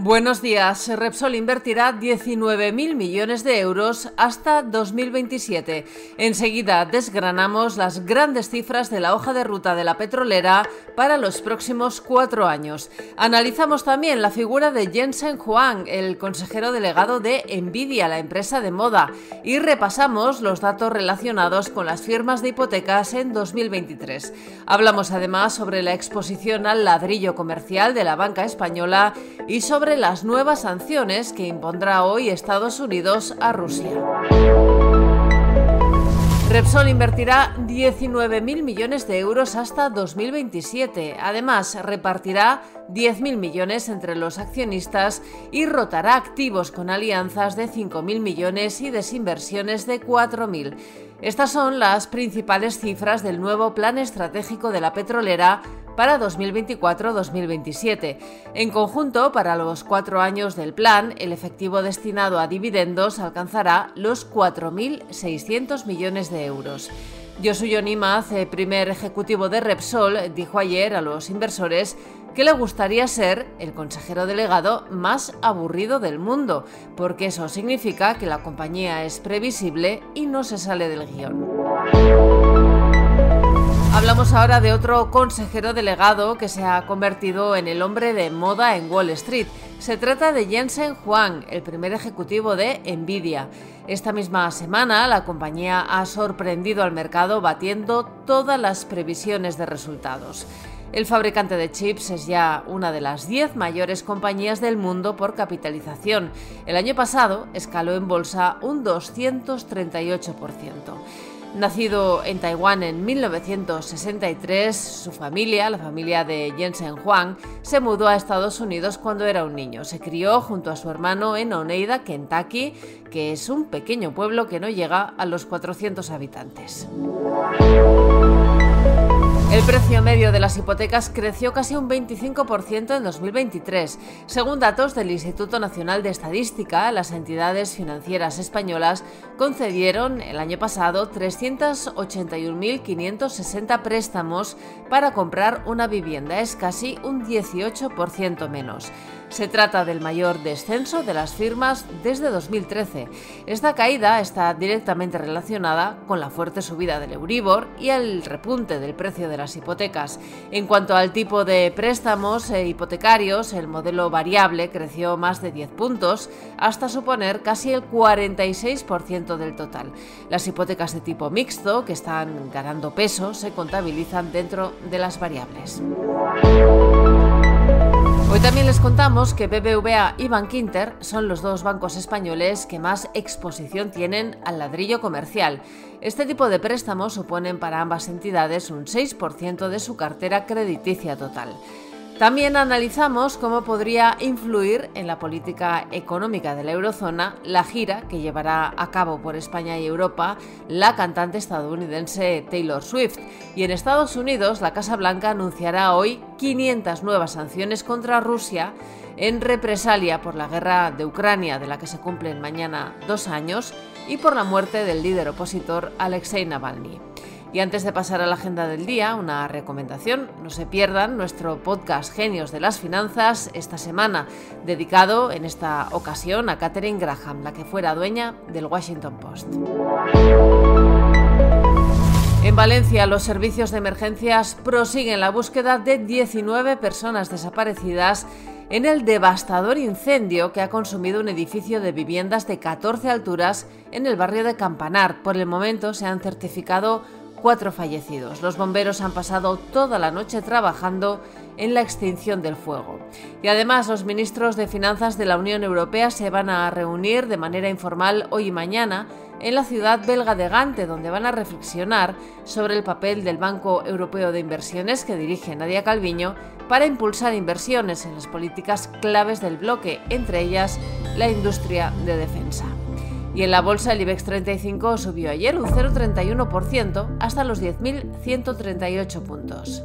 Buenos días. Repsol invertirá 19.000 millones de euros hasta 2027. Enseguida desgranamos las grandes cifras de la hoja de ruta de la petrolera para los próximos cuatro años. Analizamos también la figura de Jensen Huang, el consejero delegado de Nvidia, la empresa de moda, y repasamos los datos relacionados con las firmas de hipotecas en 2023. Hablamos además sobre la exposición al ladrillo comercial de la banca española y sobre las nuevas sanciones que impondrá hoy Estados Unidos a Rusia. Repsol invertirá 19.000 millones de euros hasta 2027. Además, repartirá 10.000 millones entre los accionistas y rotará activos con alianzas de 5.000 millones y desinversiones de 4.000. Estas son las principales cifras del nuevo plan estratégico de la petrolera para 2024-2027. En conjunto, para los cuatro años del plan, el efectivo destinado a dividendos alcanzará los 4.600 millones de euros. Yosuyo Nimaz, primer ejecutivo de Repsol, dijo ayer a los inversores que le gustaría ser el consejero delegado más aburrido del mundo, porque eso significa que la compañía es previsible y no se sale del guion. Hablamos ahora de otro consejero delegado que se ha convertido en el hombre de moda en Wall Street. Se trata de Jensen Huang, el primer ejecutivo de Nvidia. Esta misma semana la compañía ha sorprendido al mercado batiendo todas las previsiones de resultados. El fabricante de chips es ya una de las 10 mayores compañías del mundo por capitalización. El año pasado escaló en bolsa un 238%. Nacido en Taiwán en 1963, su familia, la familia de Jensen Huang, se mudó a Estados Unidos cuando era un niño. Se crió junto a su hermano en Oneida, Kentucky, que es un pequeño pueblo que no llega a los 400 habitantes. El precio medio de las hipotecas creció casi un 25% en 2023. Según datos del Instituto Nacional de Estadística, las entidades financieras españolas concedieron el año pasado 381.560 préstamos para comprar una vivienda. Es casi un 18% menos. Se trata del mayor descenso de las firmas desde 2013. Esta caída está directamente relacionada con la fuerte subida del Euribor y el repunte del precio de las hipotecas. En cuanto al tipo de préstamos e hipotecarios, el modelo variable creció más de 10 puntos hasta suponer casi el 46% del total. Las hipotecas de tipo mixto, que están ganando peso, se contabilizan dentro de las variables. Hoy también les contamos que BBVA y Bankinter son los dos bancos españoles que más exposición tienen al ladrillo comercial. Este tipo de préstamos suponen para ambas entidades un 6% de su cartera crediticia total. También analizamos cómo podría influir en la política económica de la eurozona la gira que llevará a cabo por España y Europa la cantante estadounidense Taylor Swift. Y en Estados Unidos, la Casa Blanca anunciará hoy 500 nuevas sanciones contra Rusia en represalia por la guerra de Ucrania, de la que se cumplen mañana dos años, y por la muerte del líder opositor Alexei Navalny. Y antes de pasar a la agenda del día, una recomendación, no se pierdan nuestro podcast Genios de las Finanzas esta semana, dedicado en esta ocasión a Catherine Graham, la que fuera dueña del Washington Post. En Valencia, los servicios de emergencias prosiguen la búsqueda de 19 personas desaparecidas en el devastador incendio que ha consumido un edificio de viviendas de 14 alturas en el barrio de Campanar. Por el momento se han certificado cuatro fallecidos. Los bomberos han pasado toda la noche trabajando en la extinción del fuego. Y además los ministros de Finanzas de la Unión Europea se van a reunir de manera informal hoy y mañana en la ciudad belga de Gante, donde van a reflexionar sobre el papel del Banco Europeo de Inversiones que dirige Nadia Calviño para impulsar inversiones en las políticas claves del bloque, entre ellas la industria de defensa. Y en la bolsa el IBEX 35 subió ayer un 0,31% hasta los 10.138 puntos.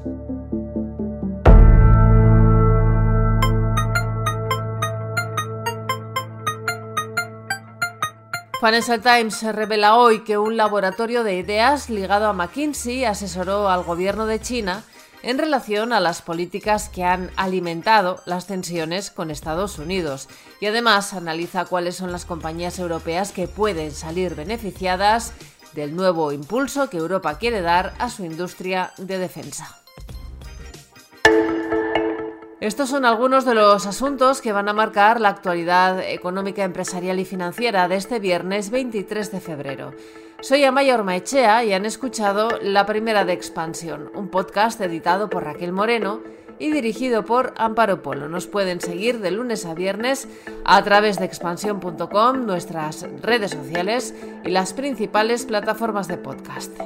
Financial Times revela hoy que un laboratorio de ideas ligado a McKinsey asesoró al gobierno de China en relación a las políticas que han alimentado las tensiones con Estados Unidos y además analiza cuáles son las compañías europeas que pueden salir beneficiadas del nuevo impulso que Europa quiere dar a su industria de defensa. Estos son algunos de los asuntos que van a marcar la actualidad económica, empresarial y financiera de este viernes 23 de febrero. Soy Amaya Ormaechea y han escuchado La Primera de Expansión, un podcast editado por Raquel Moreno y dirigido por Amparo Polo. Nos pueden seguir de lunes a viernes a través de expansión.com, nuestras redes sociales y las principales plataformas de podcast.